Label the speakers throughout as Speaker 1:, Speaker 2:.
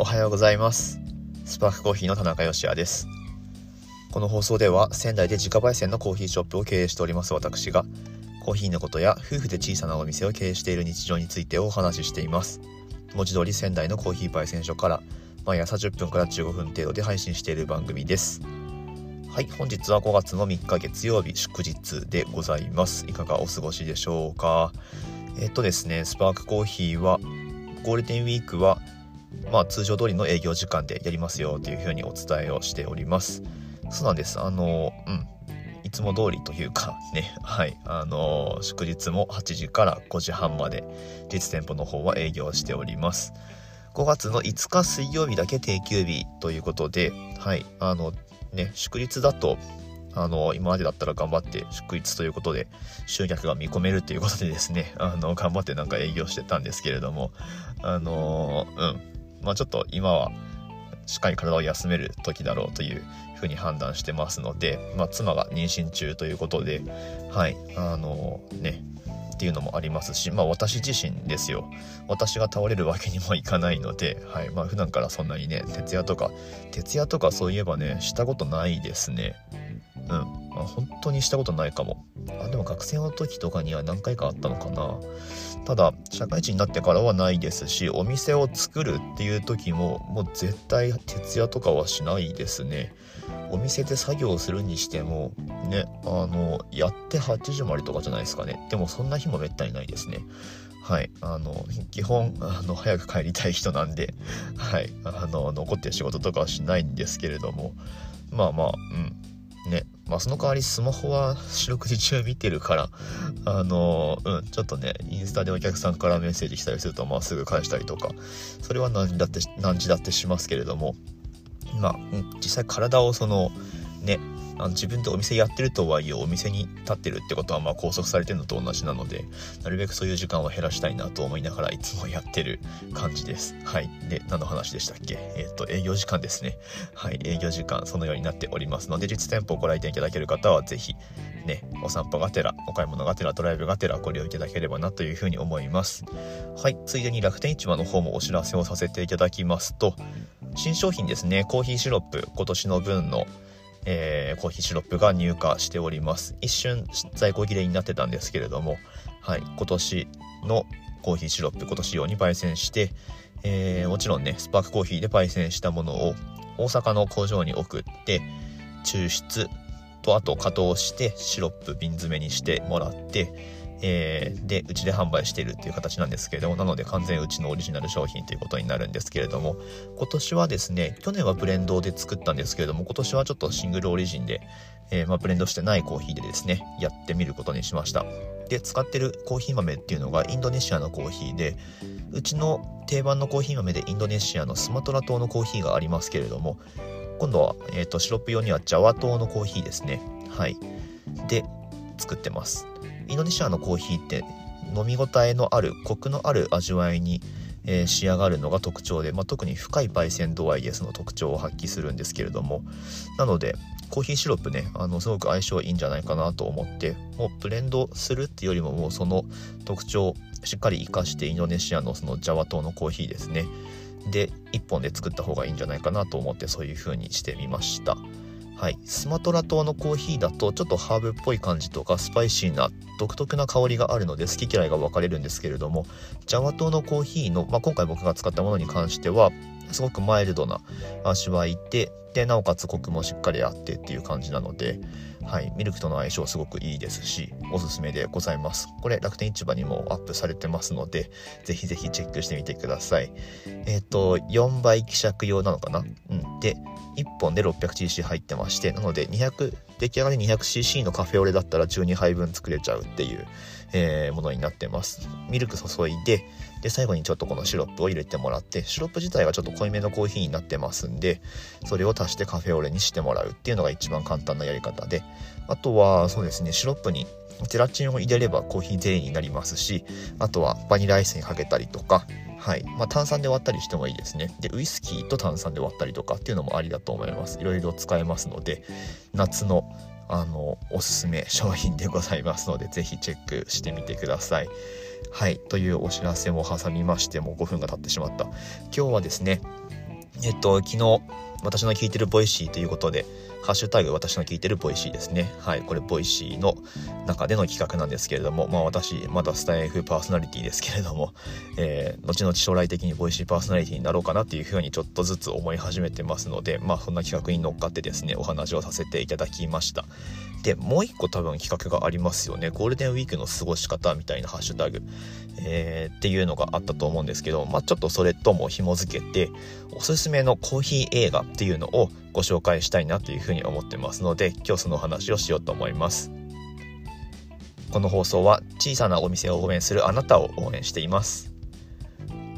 Speaker 1: おはようございます。スパークコーヒーの田中芳也です。この放送では仙台で自家焙煎のコーヒーショップを経営しております私がコーヒーのことや夫婦で小さなお店を経営している日常についてお話ししています。文字通り仙台のコーヒー焙煎所から毎朝10分から15分程度で配信している番組です。はい本日は5月の3日月曜日祝日でございます。いかがお過ごしでしょうか？えっとですねスパークコーヒーはゴールデンウィークはまあ通常通りの営業時間でやりますよというふうにお伝えをしております。そうなんです。あのうん。いつも通りというか ね。はい。あの祝日も8時から5時半まで実店舗の方は営業しております。5月の5日水曜日だけ定休日ということではい。あのね、祝日だと、あの、今までだったら頑張って祝日ということで集客が見込めるということでですね、あの、頑張ってなんか営業してたんですけれども、あの、うん。まあちょっと今はしっかり体を休める時だろうというふうに判断してますので、まあ妻が妊娠中ということで、はい、あの、ね、っていうのもありますし、まあ私自身ですよ。私が倒れるわけにもいかないので、はい。まあ普段からそんなにね、徹夜とか、徹夜とかそういえばね、したことないですね。うん。あ、本当にしたことないかも。あ、でも学生の時とかには何回かあったのかな。ただ、社会人になってからはないですし、お店を作るっていう時も、もう絶対徹夜とかはしないですね。お店で作業するにしてもねあのやって8時までとかじゃないですかね。でもそんな日もめったにないですね。はい。あの基本あの早く帰りたい人なんではい。あの残ってる仕事とかはしないんですけれども。まあまあうん。ね。まあその代わりスマホは四六時中見てるからあのうんちょっとねインスタでお客さんからメッセージ来たりするとまあすぐ返したりとかそれは何時だって何時だってしますけれどもまあ、実際体をそのねあの自分でお店やってるとはいえお店に立ってるってことはまあ拘束されてるのと同じなのでなるべくそういう時間は減らしたいなと思いながらいつもやってる感じです。はい。で何の話でしたっけ？えっ、ー、と営業時間ですね。はい。営業時間そのようになっておりますので実店舗をご来店いただける方は是非ねお散歩がてらお買い物がてらドライブがてらご利用いただければなというふうに思います。はい。ついでに楽天市場の方もお知らせをさせていただきますと新商品ですね。コーヒーシロップ今年の分のえー、コーヒーシロップが入荷しております。一瞬在庫切れになってたんですけれども、はい、今年のコーヒーシロップ今年用に焙煎して、えー、もちろんねスパークコーヒーで焙煎したものを大阪の工場に送って抽出とあと加糖してシロップ瓶詰めにしてもらってえー、でうちで販売しているっていう形なんですけれどもなので完全うちのオリジナル商品ということになるんですけれども今年はですね去年はブレンドで作ったんですけれども今年はちょっとシングルオリジンで、えー、まあ、ブレンドしてないコーヒーでですねやってみることにしました。で使ってるコーヒー豆っていうのがインドネシアのコーヒーでうちの定番のコーヒー豆でインドネシアのスマトラ島のコーヒーがありますけれども今度は、えーと、とシロップ用にはジャワ島のコーヒーですね。はい。で作ってます。インドネシアのコーヒーって飲み応えのあるコクのある味わいに、えー、仕上がるのが特徴で、まあ、特に深い焙煎度合いでその特徴を発揮するんですけれどもなのでコーヒーシロップねあのすごく相性いいんじゃないかなと思ってもうブレンドするっていうよりももうその特徴をしっかり活かしてインドネシアのそのジャワ島のコーヒーですねで1本で作った方がいいんじゃないかなと思ってそういう風にしてみました。はい、スマトラ島のコーヒーだとちょっとハーブっぽい感じとかスパイシーな独特な香りがあるので好き嫌いが分かれるんですけれどもジャワ島のコーヒーの、まあ、今回僕が使ったものに関してはすごくマイルドな味わいででなおかつコクもしっかりあってっていう感じなのではい、ミルクとの相性すごくいいですしおすすめでございます。これ楽天市場にもアップされてますのでぜひぜひチェックしてみてください。えっ、ー、と4倍希釈用なのかな？うん。で1本で 600cc 入ってましてなので200出来上がり 200cc のカフェオレだったら12杯分作れちゃうっていう、えー、ものになってます。ミルク注いでで最後にちょっとこのシロップを入れてもらってシロップ自体がちょっと濃いめのコーヒーになってますんでそれを足してカフェオレにしてもらうっていうのが一番簡単なやり方であとはそうですねシロップにゼラチンを入れればコーヒーゼリーになりますしあとはバニラアイスにかけたりとかはい。まあ、炭酸で割ったりしてもいいですね。でウイスキーと炭酸で割ったりとかっていうのもありだと思います。いろいろ使えますので夏のあのおすすめ商品でございますので是非チェックしてみてください。はいというお知らせも挟みましてもう5分が経ってしまった。今日はですねえっと昨日私の聞いてる Voicy ということでハッシュタグ私の聞いてる Voicy ですね。はい。これ Voicy の中での企画なんですけれども、まあ私、まだスタエフパーソナリティですけれども、えー、後々将来的に Voicy パーソナリティになろうかなっていうふうにちょっとずつ思い始めてますので、まあそんな企画に乗っかってですね、お話をさせていただきました。で、もう一個多分企画がありますよね。ゴールデンウィークの過ごし方みたいなハッシュタグ、えー、っていうのがあったと思うんですけど、まあちょっとそれとも紐付けて、おすすめのコーヒー映画っていうのをご紹介したいなというふうに思ってますので今日その話をしようと思います。この放送は小さなお店を応援するあなたを応援しています。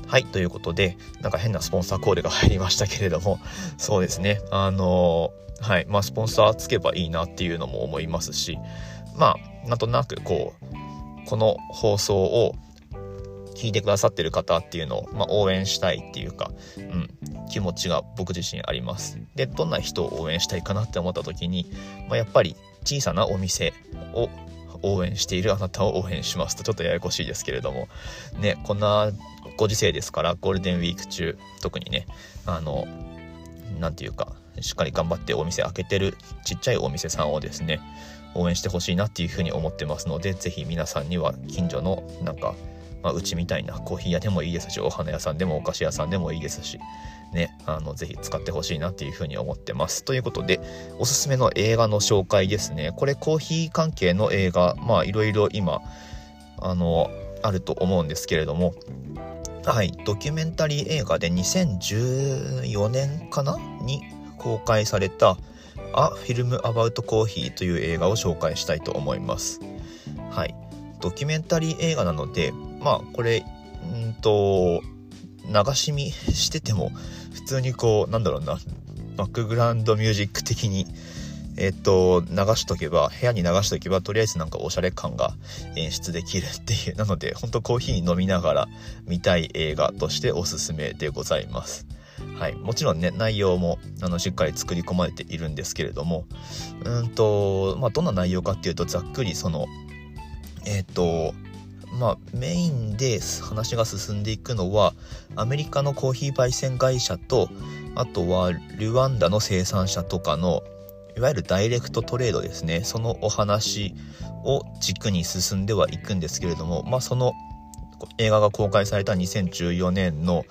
Speaker 1: はいということでなんか変なスポンサーコールが入りましたけれども そうですね。あのはいまあスポンサーつけばいいなっていうのも思いますしまあなんとなくこうこの放送を聞いてくださってる方っていうのを、まあ、応援したいっていうか、うん、気持ちが僕自身あります。で、どんな人を応援したいかなって思った時に、まあ、やっぱり小さなお店を応援しているあなたを応援しますとちょっとややこしいですけれどもねこんなご時世ですからゴールデンウィーク中特にねあの何て言うかしっかり頑張ってお店開けてるちっちゃいお店さんをですね応援してほしいなっていうふうに思ってますので是非皆さんには近所のなんかまあ、うちみたいなコーヒー屋でもいいですしお花屋さんでもお菓子屋さんでもいいですしねあのぜひ使ってほしいなっていうふうに思ってます。ということでおすすめの映画の紹介ですね。これコーヒー関係の映画まあいろいろ今あのあると思うんですけれどもはいドキュメンタリー映画で2014年かな？に公開された「A Film About Coffee」という映画を紹介したいと思います。はいドキュメンタリー映画なのでまあこれうんと流し見してても普通にこうなんだろうなバックグラウンドミュージック的にえっと流しとけば部屋に流しとけばとりあえずなんかおしゃれ感が演出できるっていうなのでほんとコーヒー飲みながら見たい映画としておすすめでございます。はい、もちろんね内容もあのしっかり作り込まれているんですけれどもうんとまあどんな内容かっていうとざっくりそのえっ、とまあ、メインで話が進んでいくのはアメリカのコーヒー焙煎会社とあとはルワンダの生産者とかのいわゆるダイレクトトレードですね。そのお話を軸に進んではいくんですけれども、まあ、その映画が公開された2014年の、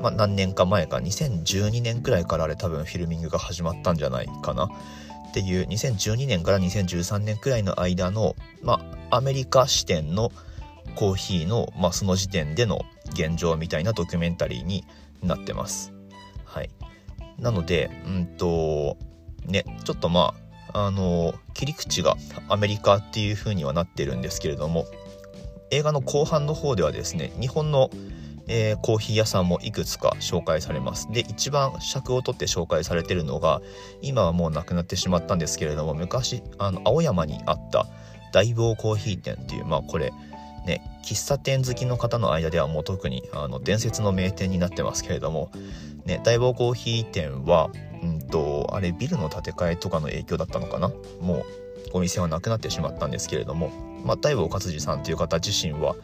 Speaker 1: まあ、何年か前か2012年くらいからあれ多分フィルミングが始まったんじゃないかな。っていう2012年から2013年くらいの間の、まあ、アメリカ視点のコーヒーの、まあ、その時点での現状みたいなドキュメンタリーになってます。はい、なのでうんとねちょっとまああの切り口がアメリカっていう風にはなってるんですけれども映画の後半の方ではですね日本の、えー、コーヒー屋さんもいくつか紹介されますで一番尺を取って紹介されてるのが今はもうなくなってしまったんですけれども昔あの青山にあった大坊コーヒー店っていうまあこれね、喫茶店好きの方の間ではもう特にあの伝説の名店になってますけれども、ね、大坊コーヒー店は、うんと、あれビルの建て替えとかの影響だったのかな？もうお店はなくなってしまったんですけれども、まあ、大坊勝次さんという方自身は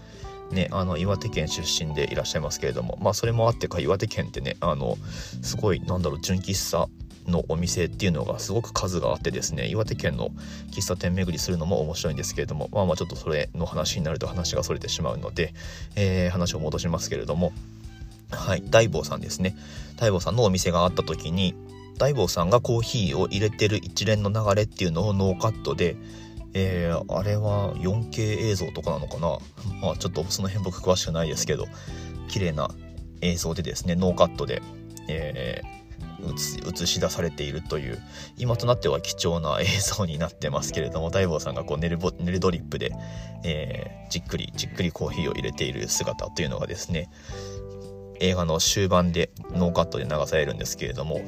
Speaker 1: ね、あの岩手県出身でいらっしゃいますけれどもまあそれもあってか岩手県ってねあのすごいなんだろう純喫茶のお店っていうのがすごく数があってですね岩手県の喫茶店巡りするのも面白いんですけれどもまあまあちょっとそれの話になると話がそれてしまうので、えー、話を戻しますけれどもはい大坊さんですね。大坊さんのお店があった時に大坊さんがコーヒーを入れてる一連の流れっていうのをノーカットでえー、あれは 4K 映像とかなのかな？まあちょっとその辺僕詳しくないですけど綺麗な映像でですねノーカットで、えー映し出されているという今となっては貴重な映像になってますけれども大坊さんがこうネルボネルドリップで、えー、じっくりじっくりコーヒーを入れている姿というのがですね映画の終盤でノーカットで流されるんですけれども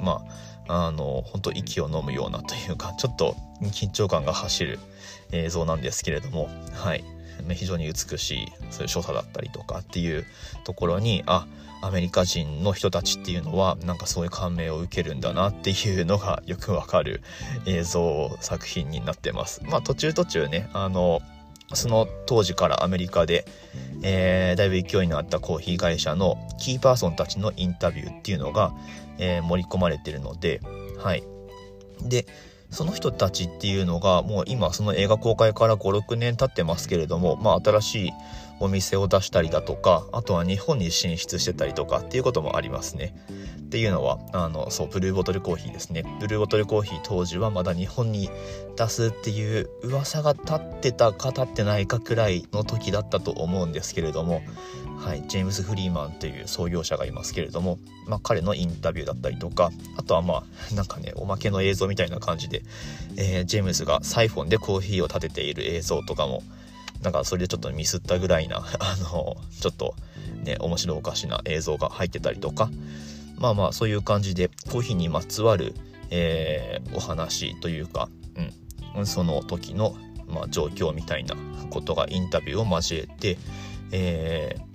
Speaker 1: まああの本当息を飲むようなというかちょっと緊張感が走る映像なんですけれどもはい。ね非常に美しいそういう所作だったりとかっていうところにあアメリカ人の人たちっていうのはなんかそういう感銘を受けるんだなっていうのがよくわかる映像作品になってます。まあ途中途中ねあのその当時からアメリカで、えー、だいぶ勢いのあったコーヒー会社のキーパーソンたちのインタビューっていうのが、えー、盛り込まれてるので、はい。で、その人たちっていうのがもう今その映画公開から56年経ってますけれども、まあ、新しいお店を出したりだとかあとは日本に進出してたりとかっていうこともありますね。っていうのはあのそうブルーボトルコーヒーですねブルーボトルコーヒー当時はまだ日本に出すっていう噂が立ってたか立ってないかくらいの時だったと思うんですけれどもはい、ジェームズ・フリーマンという創業者がいますけれども、まあ、彼のインタビューだったりとかあとはまあなんかねおまけの映像みたいな感じで、えー、ジェームズがサイフォンでコーヒーを立てている映像とかもなんかそれでちょっとミスったぐらいな あのちょっとね面白おかしな映像が入ってたりとか。まあまあそういう感じでコーヒーにまつわる、えー、お話というか、うん、その時の、まあ、状況みたいなことがインタビューを交えて、えー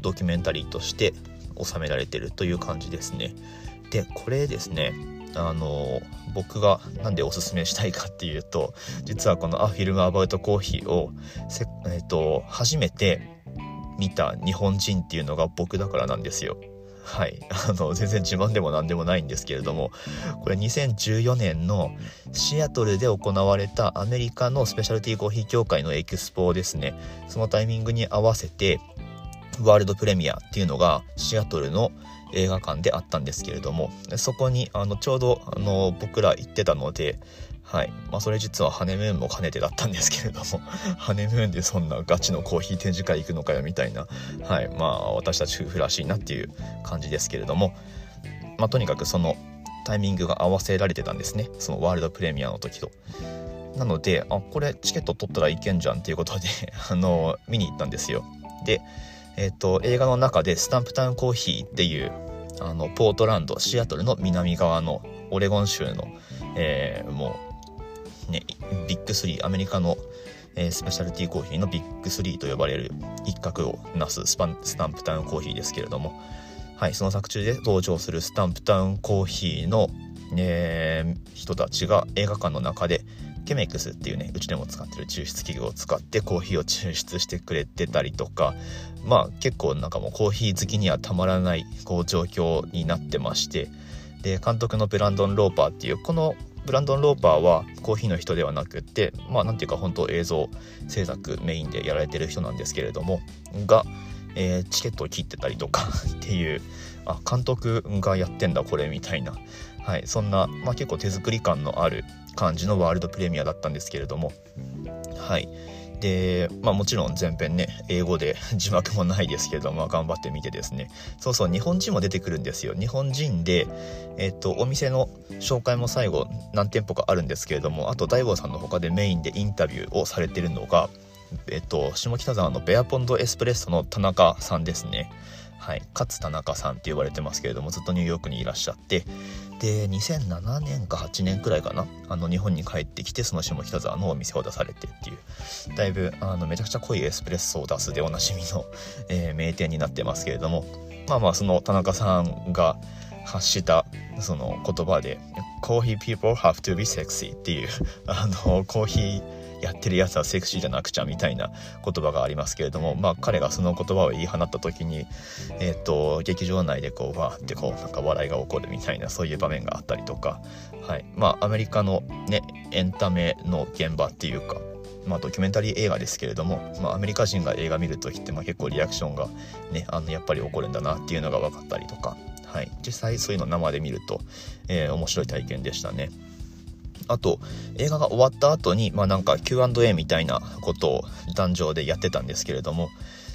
Speaker 1: ドキュメンタリーとして収められてるという感じですね。でこれですね。あの僕が何でおすすめしたいかっていうと実はこの「アフィルム・アバウト・コーヒーをえーと、初めて見た日本人っていうのが僕だからなんですよ。はい。あの、全然自慢でも何でもないんですけれども、これ2014年のシアトルで行われたアメリカのスペシャルティーコーヒー協会のエキスポですね。そのタイミングに合わせて、ワールドプレミアっていうのがシアトルの映画館であったんですけれどもそこにあのちょうどあの僕ら行ってたのではいまあ、それ実はハネムーンも兼ねてだったんですけれども ハネムーンでそんなガチのコーヒー展示会行くのかよみたいな、はいまあ、私たち夫婦らしいなっていう感じですけれども、まあ、とにかくそのタイミングが合わせられてたんですねそのワールドプレミアの時と。なのであこれチケット取ったらいけんじゃんっていうことで あの見に行ったんですよ。でえっ、と、映画の中でスタンプタウンコーヒーっていう、あの、ポートランド、シアトルの南側のオレゴン州の、えー、もう、ね、ビッグ3、アメリカの、えー、スペシャルティーコーヒーのビッグ3と呼ばれる一角をなすスパンスタンプタウンコーヒーですけれども、はい、その作中で登場するスタンプタウンコーヒーの、えー、人たちが映画館の中でケメックスっていうねうちでも使ってる抽出器具を使ってコーヒーを抽出してくれてたりとかまあ結構なんかもうコーヒー好きにはたまらないこう状況になってましてで監督のブランドン・ローパーっていうこのブランドン・ローパーはコーヒーの人ではなくってまあなんていうか本当映像制作メインでやられてる人なんですけれどもが、えー、チケットを切ってたりとか っていうあ監督がやってんだこれみたいな、はい、そんな、まあ、結構手作り感のある感じのワールドプレミアだったんですけれどもはいで、まあもちろん前編ね、英語で字幕もないですけれども、頑張って見てですね。そうそう、日本人も出てくるんですよ。日本人で、えっと、お店の紹介も最後何店舗かあるんですけれども、あと大坊さんの他でメインでインタビューをされてるのが、えっと、下北沢のベアポンドエスプレッソの田中さんですね。はい、勝田中さんって呼ばれてますけれどもずっとニューヨークにいらっしゃって。で2007年か8年くらいかなあの日本に帰ってきてその下北沢のお店を出されてっていう。だいぶあのめちゃくちゃ濃いエスプレッソを出すでおなじみの、えー、名店になってますけれども。まあまあその田中さんが発したその言葉で「コーヒー people have to be sexy」っていうあのコーヒーやってるやつはセクシーじゃなくちゃみたいな言葉がありますけれども、まあ、彼がその言葉を言い放った時に、えーと、劇場内でこうわーってこうなんか笑いが起こるみたいなそういう場面があったりとか、はい。まあ、アメリカの、ね、エンタメの現場っていうかまあ、ドキュメンタリー映画ですけれども、まあ、アメリカ人が映画見る時ってまあ結構リアクションが、ね、あのやっぱり起こるんだなっていうのが分かったりとか、はい、実際そういうの生で見ると、えー、面白い体験でしたね。あと、映画が終わった後に、まあなんか Q&A みたいなことを壇上でやってたんですけれども、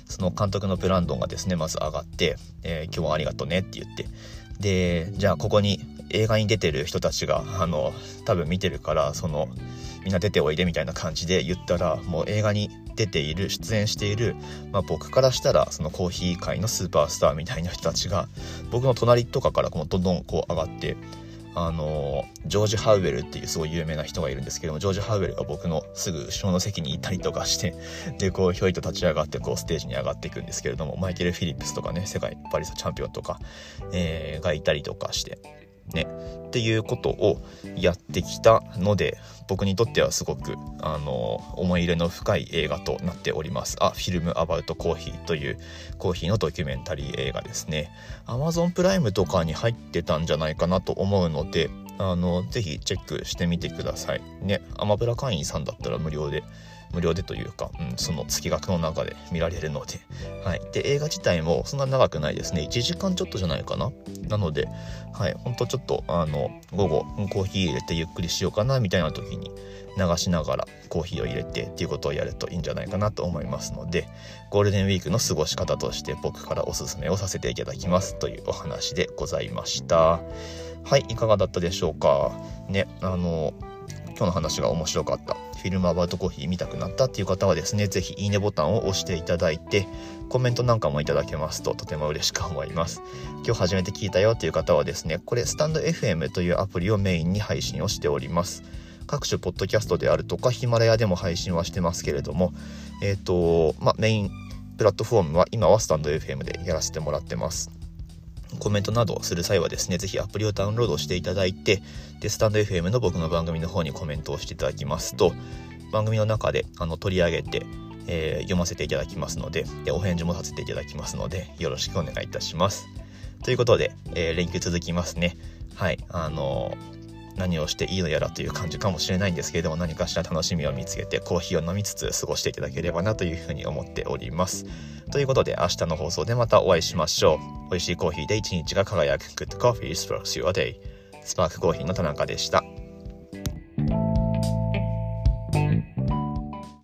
Speaker 1: その監督のブランドンがですね、まず上がって、えー、今日はありがとねって言って、で、じゃあここに映画に出てる人たちが、あの、多分見てるから、その、みんな出ておいでみたいな感じで言ったら、もう映画に出ている、出演している、まあ僕からしたら、そのコーヒー界のスーパースターみたいな人たちが、僕の隣とかからこうどんどんこう上がって、あのジョージ・ハウエルっていうすごい有名な人がいるんですけどもジョージ・ハウエルが僕のすぐ後ろの席にいたりとかして でこうひょいと立ち上がってこうステージに上がっていくんですけれどもマイケル・フィリップスとかね世界パリスチャンピオンとか、えー、がいたりとかしてねっていうことをやってきたので僕にとってはすごくあの思い入れの深い映画となっております。あフィルムアバウトコーヒーというコーヒーのドキュメンタリー映画ですね。Amazon プライムとかに入ってたんじゃないかなと思うのであのぜひチェックしてみてくださいねアマプラ会員さんだったら無料で無料でというか、うん、その月額の中で見られるので、はい。で、映画自体もそんな長くないですね。1時間ちょっとじゃないかな。なので、はい。ほんとちょっと、あの、午後、コーヒー入れてゆっくりしようかな、みたいな時に流しながらコーヒーを入れてっていうことをやるといいんじゃないかなと思いますので、ゴールデンウィークの過ごし方として僕からおすすめをさせていただきますというお話でございました。はい。いかがだったでしょうか？ね、あの、今日の話が面白かった、フィルムアバウトコーヒー見たくなったっていう方はですね、是非いいねボタンを押していただいて、コメントなんかもいただけますととても嬉しく思います。今日初めて聞いたよっていう方はですね、これスタンド FM というアプリをメインに配信をしております。各種ポッドキャストであるとかヒマラヤでも配信はしてますけれども、えっ、ー、と、まあメインプラットフォームは今はスタンド FM でやらせてもらってます。コメントなどする際はですね、ぜひアプリをダウンロードしていただいて、で、スタンド FM の僕の番組の方にコメントをしていただきますと、番組の中であの取り上げて、えー、読ませていただきますのでで、お返事もさせていただきますので、よろしくお願いいたします。ということで、えー、連休続きますね。はい、あのー何をしていいのやらという感じかもしれないんですけれども何かしら楽しみを見つけてコーヒーを飲みつつ過ごしていただければなというふうに思っております。ということで明日の放送でまたお会いしましょう。美味しいコーヒーで一日が輝く Good Coffee Sparks Your Day スパークコーヒーの田中でした。